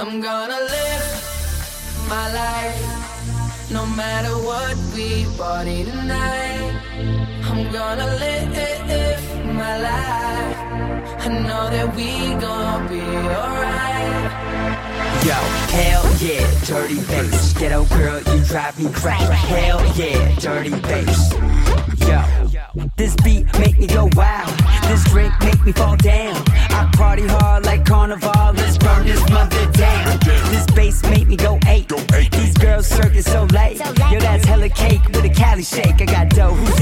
I'm gonna live my life no matter what we party tonight. I'm gonna live my life. I know that we gonna be alright. Yo, hell yeah, dirty bass. Ghetto girl, you drive me crazy. Hell yeah, dirty bass. Yo, this beat make me go wild. This drink make me fall down. Circus so late. Yo, that's hella cake with a Cali shake. I got dough. Who's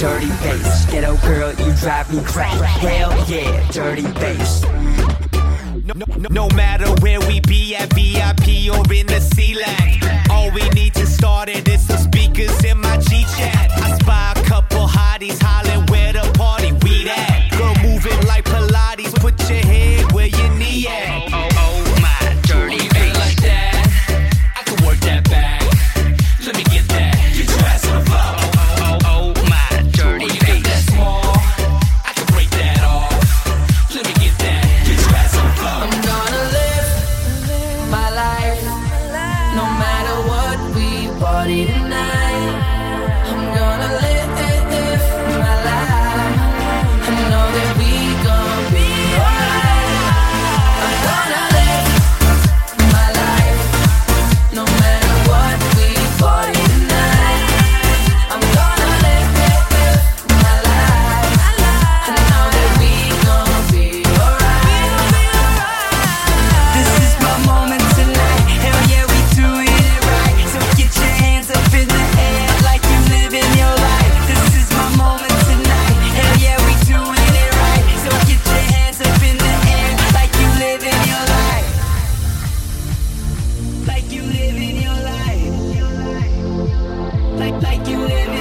dirty bass. Ghetto girl, you drive me crazy. Hell yeah, dirty bass. No, no, no matter where we be at VIP or in the C-Lag All we need to start it is some make you live